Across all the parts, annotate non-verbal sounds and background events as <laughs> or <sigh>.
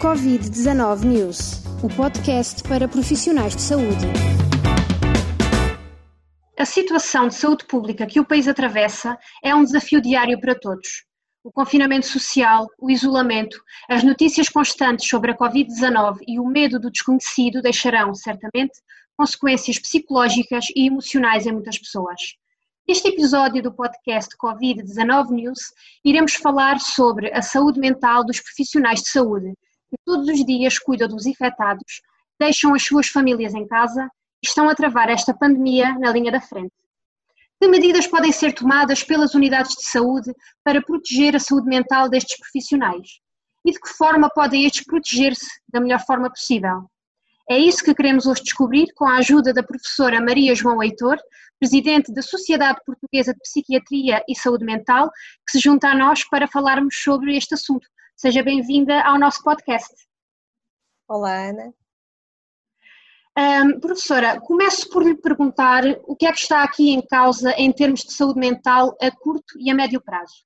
Covid-19 News, o podcast para profissionais de saúde. A situação de saúde pública que o país atravessa é um desafio diário para todos. O confinamento social, o isolamento, as notícias constantes sobre a Covid-19 e o medo do desconhecido deixarão, certamente, consequências psicológicas e emocionais em muitas pessoas. Neste episódio do podcast Covid-19 News, iremos falar sobre a saúde mental dos profissionais de saúde, todos os dias cuidam dos infectados, deixam as suas famílias em casa e estão a travar esta pandemia na linha da frente. Que medidas podem ser tomadas pelas unidades de saúde para proteger a saúde mental destes profissionais? E de que forma podem estes proteger-se da melhor forma possível? É isso que queremos hoje descobrir com a ajuda da professora Maria João Heitor, presidente da Sociedade Portuguesa de Psiquiatria e Saúde Mental, que se junta a nós para falarmos sobre este assunto. Seja bem-vinda ao nosso podcast. Olá, Ana. Um, professora, começo por lhe perguntar o que é que está aqui em causa em termos de saúde mental a curto e a médio prazo.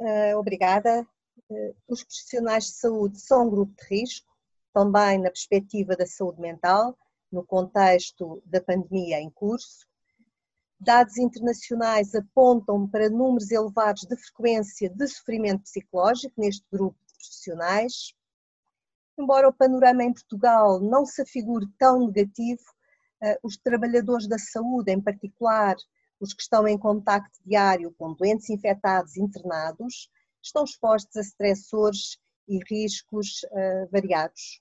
Uh, obrigada. Uh, os profissionais de saúde são um grupo de risco também na perspectiva da saúde mental, no contexto da pandemia em curso. Dados internacionais apontam para números elevados de frequência de sofrimento psicológico neste grupo de profissionais. Embora o panorama em Portugal não se afigure tão negativo, eh, os trabalhadores da saúde, em particular os que estão em contacto diário com doentes infectados internados, estão expostos a stressores e riscos uh, variados.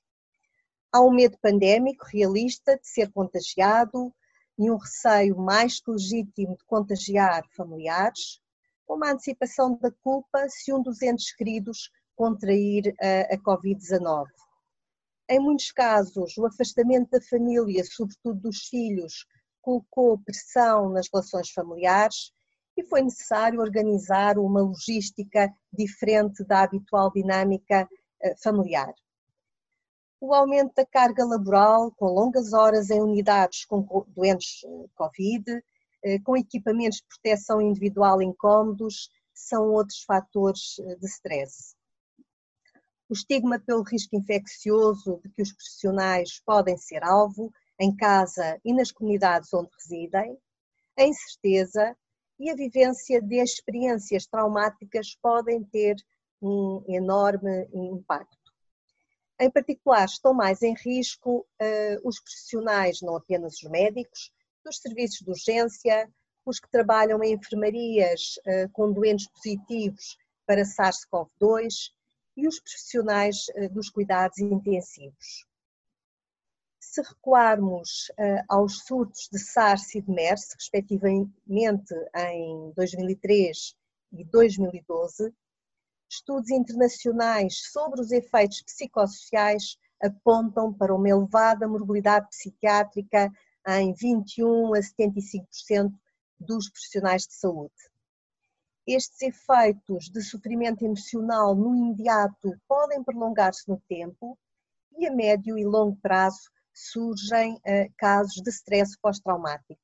Há um medo pandémico realista de ser contagiado e um receio mais que legítimo de contagiar familiares, uma antecipação da culpa se um dos entes queridos contrair a, a Covid-19. Em muitos casos, o afastamento da família, sobretudo dos filhos, colocou pressão nas relações familiares e foi necessário organizar uma logística diferente da habitual dinâmica eh, familiar. O aumento da carga laboral, com longas horas em unidades com doentes eh, Covid, eh, com equipamentos de proteção individual incómodos, são outros fatores de stress. O estigma pelo risco infeccioso de que os profissionais podem ser alvo em casa e nas comunidades onde residem, a incerteza e a vivência de experiências traumáticas podem ter um enorme impacto. Em particular, estão mais em risco uh, os profissionais, não apenas os médicos, dos serviços de urgência, os que trabalham em enfermarias uh, com doentes positivos para SARS-CoV-2 e os profissionais uh, dos cuidados intensivos. Se recuarmos aos surtos de SARS e de MERS, respectivamente em 2003 e 2012, estudos internacionais sobre os efeitos psicossociais apontam para uma elevada morbilidade psiquiátrica em 21 a 75% dos profissionais de saúde. Estes efeitos de sofrimento emocional no imediato podem prolongar-se no tempo e a médio e longo prazo surgem uh, casos de stress pós-traumático.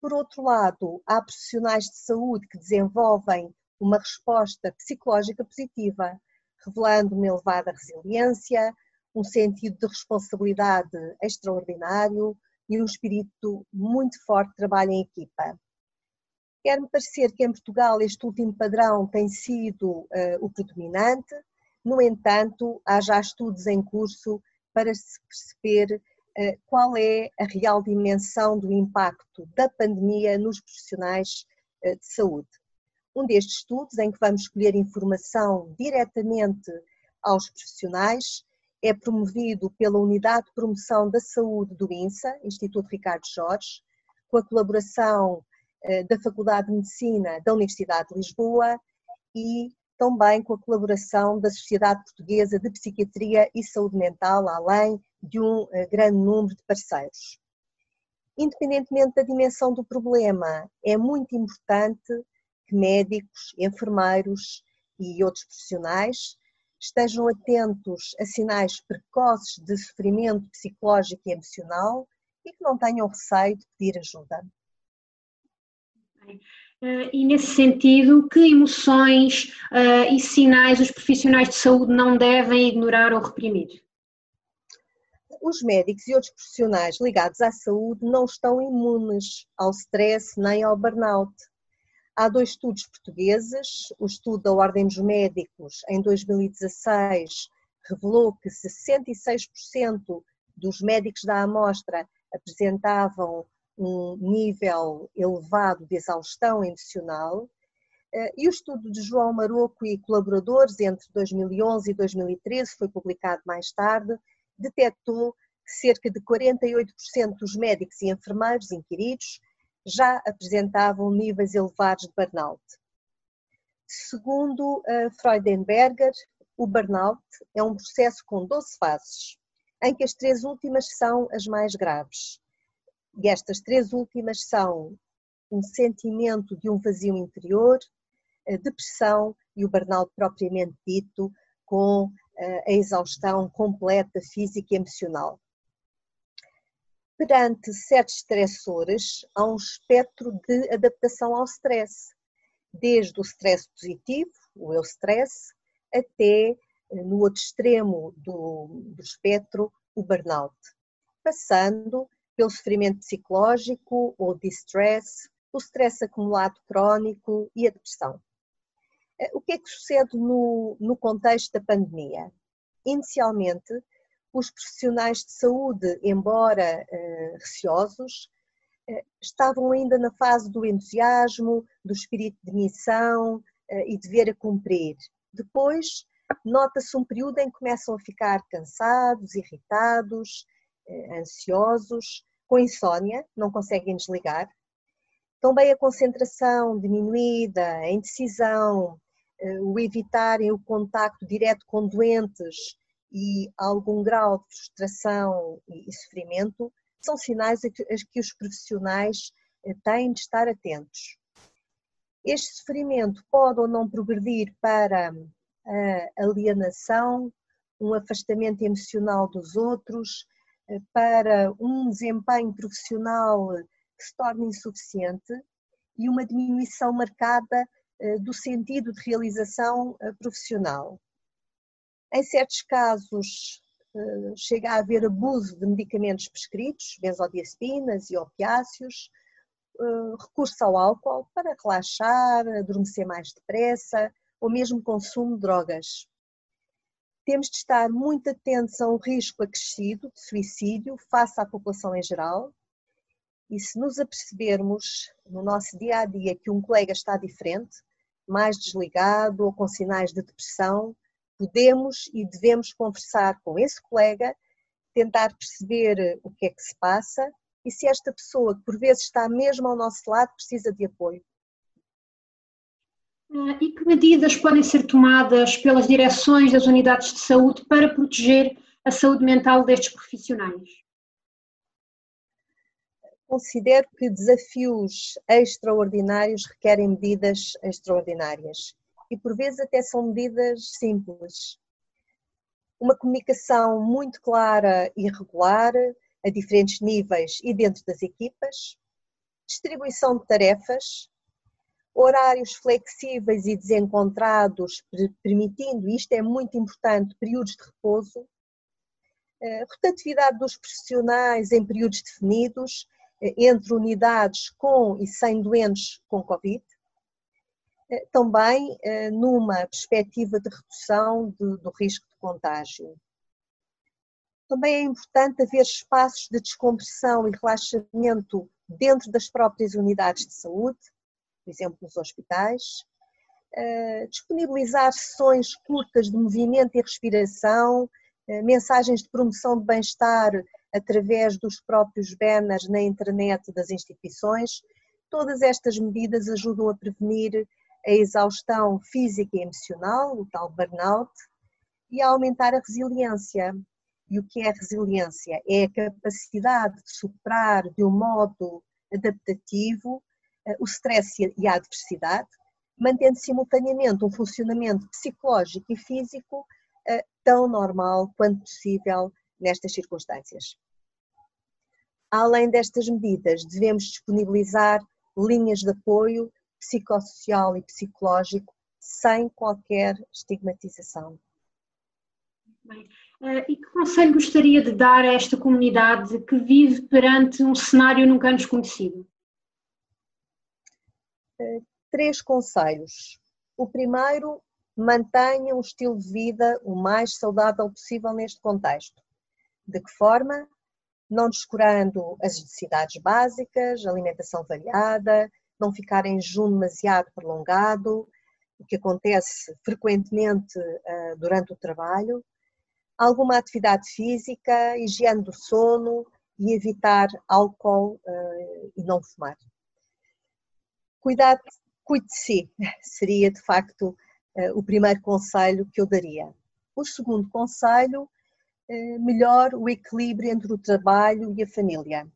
Por outro lado, há profissionais de saúde que desenvolvem uma resposta psicológica positiva, revelando uma elevada resiliência, um sentido de responsabilidade extraordinário e um espírito muito forte de trabalho em equipa. Quer-me parecer que em Portugal este último padrão tem sido uh, o predominante, no entanto, há já estudos em curso para se perceber uh, qual é a real dimensão do impacto da pandemia nos profissionais uh, de saúde. Um destes estudos, em que vamos escolher informação diretamente aos profissionais, é promovido pela Unidade de Promoção da Saúde do INSA, Instituto Ricardo Jorge, com a colaboração uh, da Faculdade de Medicina da Universidade de Lisboa e também com a colaboração da Sociedade Portuguesa de Psiquiatria e Saúde Mental, além de um eh, grande número de parceiros. Independentemente da dimensão do problema, é muito importante médicos, enfermeiros e outros profissionais estejam atentos a sinais precoces de sofrimento psicológico e emocional e que não tenham receio de pedir ajuda. Uh, e nesse sentido, que emoções uh, e sinais os profissionais de saúde não devem ignorar ou reprimir? Os médicos e outros profissionais ligados à saúde não estão imunes ao stress nem ao burnout. Há dois estudos portugueses. O estudo da Ordem dos Médicos, em 2016, revelou que 66% dos médicos da amostra apresentavam um nível elevado de exaustão emocional. Eh, e o estudo de João Maroco e colaboradores entre 2011 e 2013, foi publicado mais tarde, detectou que cerca de 48% dos médicos e enfermeiros inquiridos já apresentavam níveis elevados de burnout. Segundo uh, Freudenberger, o burnout é um processo com 12 fases, em que as três últimas são as mais graves. E estas três últimas são um sentimento de um vazio interior, a depressão e o burnout propriamente dito, com a exaustão completa física e emocional. Perante certos estressores, há um espectro de adaptação ao stress, desde o stress positivo, o eustress, até no outro extremo do, do espectro, o burnout, passando pelo sofrimento psicológico ou distress, o stress acumulado crónico e a depressão. Eh, o que é que sucede no, no contexto da pandemia? Inicialmente, os profissionais de saúde, embora uh, receosos, uh, estavam ainda na fase do entusiasmo, do espírito de missão uh, e dever a cumprir. Depois, nota-se um período em que começam a ficar cansados, irritados, ansiosos, com insônia, não conseguem desligar. Também a concentração diminuída, a indecisão, o evitarem o contacto direto com doentes e algum grau de frustração e sofrimento são sinais a que os profissionais eh, têm de estar atentos. Este sofrimento pode ou não progredir para a alienação, um afastamento emocional dos outros, eh, para um desempenho profissional que se torne insuficiente e uma diminuição marcada eh, do sentido de realização eh, profissional. Em certos casos, chega a haver abuso de medicamentos prescritos, benzodiazepinas e opiáceos, recurso ao álcool para relaxar, adormecer mais depressa, ou mesmo consumo de drogas. Temos de estar muito atentos a um risco acrescido de suicídio face à população em geral. E se nos apercebermos no nosso dia a dia que um colega está diferente, mais desligado ou com sinais de depressão, podemos e devemos conversar com esse colega, tentar perceber o que é que se passa e se esta pessoa, que por vezes está mesmo ao nosso lado, precisa de apoio. Ah, e que medidas podem ser tomadas pelas direções das unidades de saúde para proteger a saúde mental destes profissionais? Considero que desafios extraordinários requerem medidas extraordinárias e por vezes até são medidas simples. Uma comunicação muito clara e regular a diferentes níveis e dentro das equipas, distribuição de tarefas, horários flexíveis e desencontrados, permitindo, isto é muito importante, períodos de repouso, eh, rotatividade dos profissionais em períodos definidos, eh, entre unidades com e sem doentes com Covid, também numa perspectiva de redução de, do risco de contágio. Também é importante haver espaços de descompressão e relaxamento dentro das próprias unidades de saúde, por exemplo, nos hospitais, uh, disponibilizar sessões curtas de movimento e respiração, mensagens de promoção de bem-estar através dos próprios banners na internet das instituições. Todas estas medidas ajudam a prevenir a exaustão física e emocional, o tal burnout, e a aumentar a resiliência. E o que é resiliência? É a capacidade de superar de um modo adaptativo eh, o stress e a adversidade, mantendo simultaneamente um funcionamento psicológico e físico eh, tão normal quanto possível nestas circunstâncias. Além destas medidas, devemos disponibilizar linhas de apoio psicossocial e psicológico sem qualquer estigmatização. Bem, eh, e que conselho gostaria de dar a esta comunidade que vive perante um cenário nunca antes conhecido? Eh, três conselhos. O primeiro, mantenha um estilo de vida o mais saudável possível neste contexto. De que forma? Não descurando as necessidades básicas, alimentação variada, não ficar em jejum demasiado prolongado, o que acontece frequentemente uh, durante o trabalho, alguma atividade física, higiene do sono e evitar álcool uh, e não fumar. Cuidado, cuide de si, <laughs> seria de facto uh, o primeiro conselho que eu daria. O segundo conselho, melhor o equilíbrio entre o trabalho e a família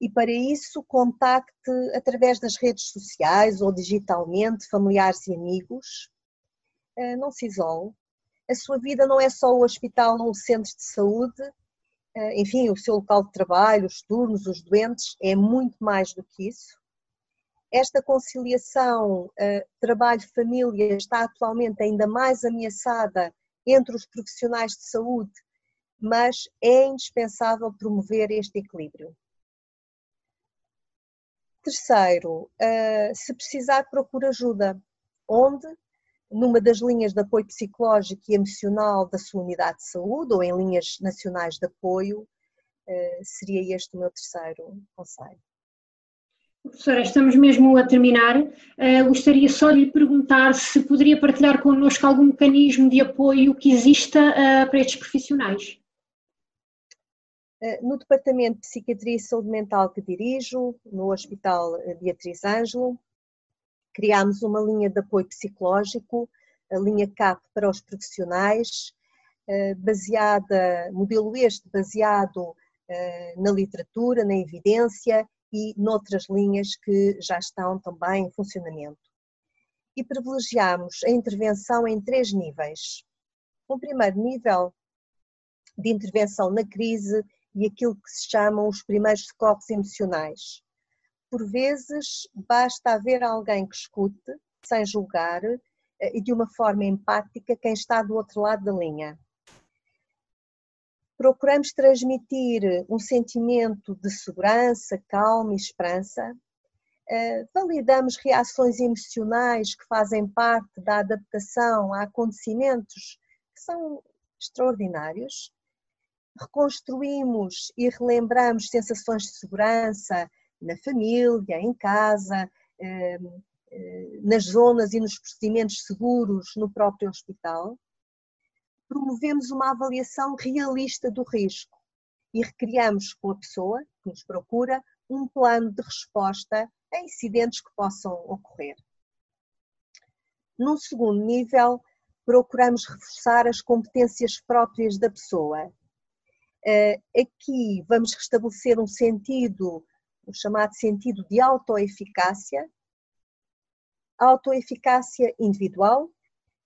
e para isso contacte através das redes sociais ou digitalmente familiares e amigos. Eh, não se isole. A sua vida não é só o hospital ou o centro de saúde, eh, enfim, o seu local de trabalho, os turnos, os doentes, é muito mais do que isso. Esta conciliação eh, trabalho-família está atualmente ainda mais ameaçada entre os profissionais de saúde, mas é indispensável promover este equilíbrio. Terceiro, uh, se precisar, procure ajuda. Onde? Numa das linhas de apoio psicológico e emocional da sua unidade de saúde ou em linhas nacionais de apoio, uh, seria este o meu terceiro conselho. Professora, estamos mesmo a terminar. Uh, gostaria só de lhe perguntar se poderia partilhar connosco algum mecanismo de apoio que exista uh, para estes profissionais. Eh, no Departamento de Psiquiatria e Saúde Mental que dirijo, no Hospital eh, Beatriz Ângelo, criámos uma linha de apoio psicológico, a linha CAP para os profissionais, eh, baseada, modelo este baseado na literatura, na evidência e noutras linhas que já estão também em funcionamento. E privilegiamos a intervenção em três níveis. Um primeiro nível de intervenção na crise e aquilo que se chamam os primeiros socorros emocionais. Por vezes, basta haver alguém que escute, sem julgar eh, e de uma forma empática, quem está do outro lado da linha. Procuramos transmitir um sentimento de segurança, calma e esperança. Eh, validamos reações emocionais que fazem parte da adaptação a acontecimentos que são extraordinários reconstruímos e relembramos sensações de segurança na família, em casa, ehm, eh, nas zonas e nos procedimentos seguros no próprio hospital. Promovemos uma avaliação realista do risco e recriamos com a pessoa que nos procura um plano de resposta a incidentes que possam ocorrer. Num segundo nível, procuramos reforçar as competências próprias da pessoa aqui vamos restabelecer um sentido, o chamado sentido de autoeficácia, autoeficácia individual.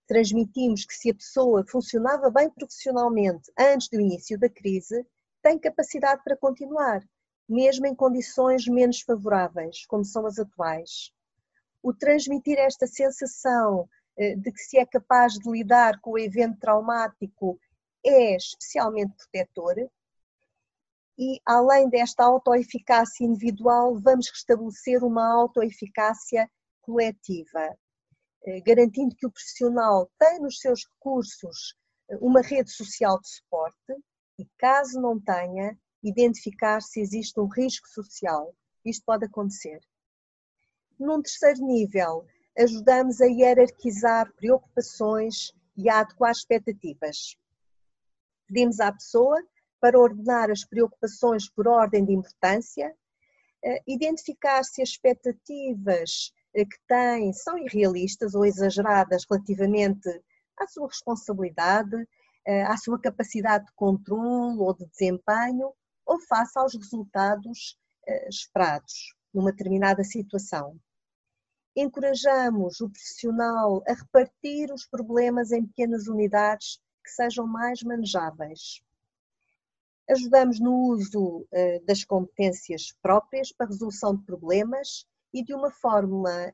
Transmitimos que se a pessoa funcionava bem profissionalmente antes do início da crise, tem capacidade para continuar, mesmo em condições menos favoráveis, como são as atuais. O transmitir esta sensação eh, de que se é capaz de lidar com o evento traumático é especialmente protetor e, além desta autoeficácia individual, vamos restabelecer uma autoeficácia coletiva, eh, garantindo que o profissional tem nos seus recursos eh, uma rede social de suporte e, caso não tenha, identificar se existe um risco social. Isto pode acontecer. Num terceiro nível, ajudamos a hierarquizar preocupações e a adequar expectativas. Pedimos à pessoa para ordenar as preocupações por ordem de importância, eh, identificar se as expectativas eh, que tem são irrealistas ou exageradas relativamente à sua responsabilidade, eh, à sua capacidade de controle ou de desempenho, ou face aos resultados esperados numa determinada situação. Encorajamos o profissional a repartir os problemas em pequenas unidades que sejam mais manejáveis. Ajudamos no uso eh, das competências próprias para resolução de problemas e de uma forma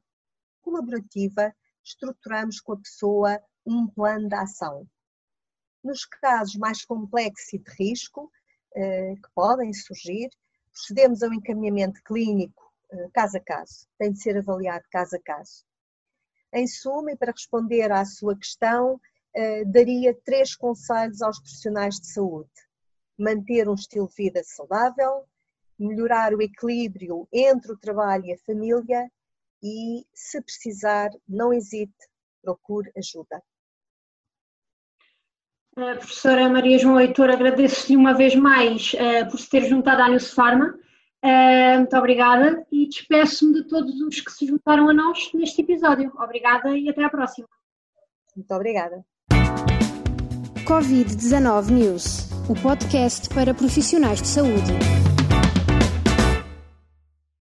colaborativa estruturamos com a pessoa um plano de ação. Nos casos mais complexos e de risco eh, que podem surgir, procedemos ao encaminhamento clínico eh, caso a caso, tem de ser avaliado caso a caso. Em suma, e para responder à sua questão, daria três conselhos aos profissionais de saúde: manter um estilo de vida saudável, melhorar o equilíbrio entre o trabalho e a família e, se precisar, não hesite, procure ajuda. Uh, professora Maria João Leitor, agradeço-lhe uma vez mais uh, por se ter juntado à News Pharma. Uh, muito obrigada e despeço-me de todos os que se juntaram a nós neste episódio. Obrigada e até à próxima. Muito obrigada. Covid-19 News, o podcast para profissionais de saúde.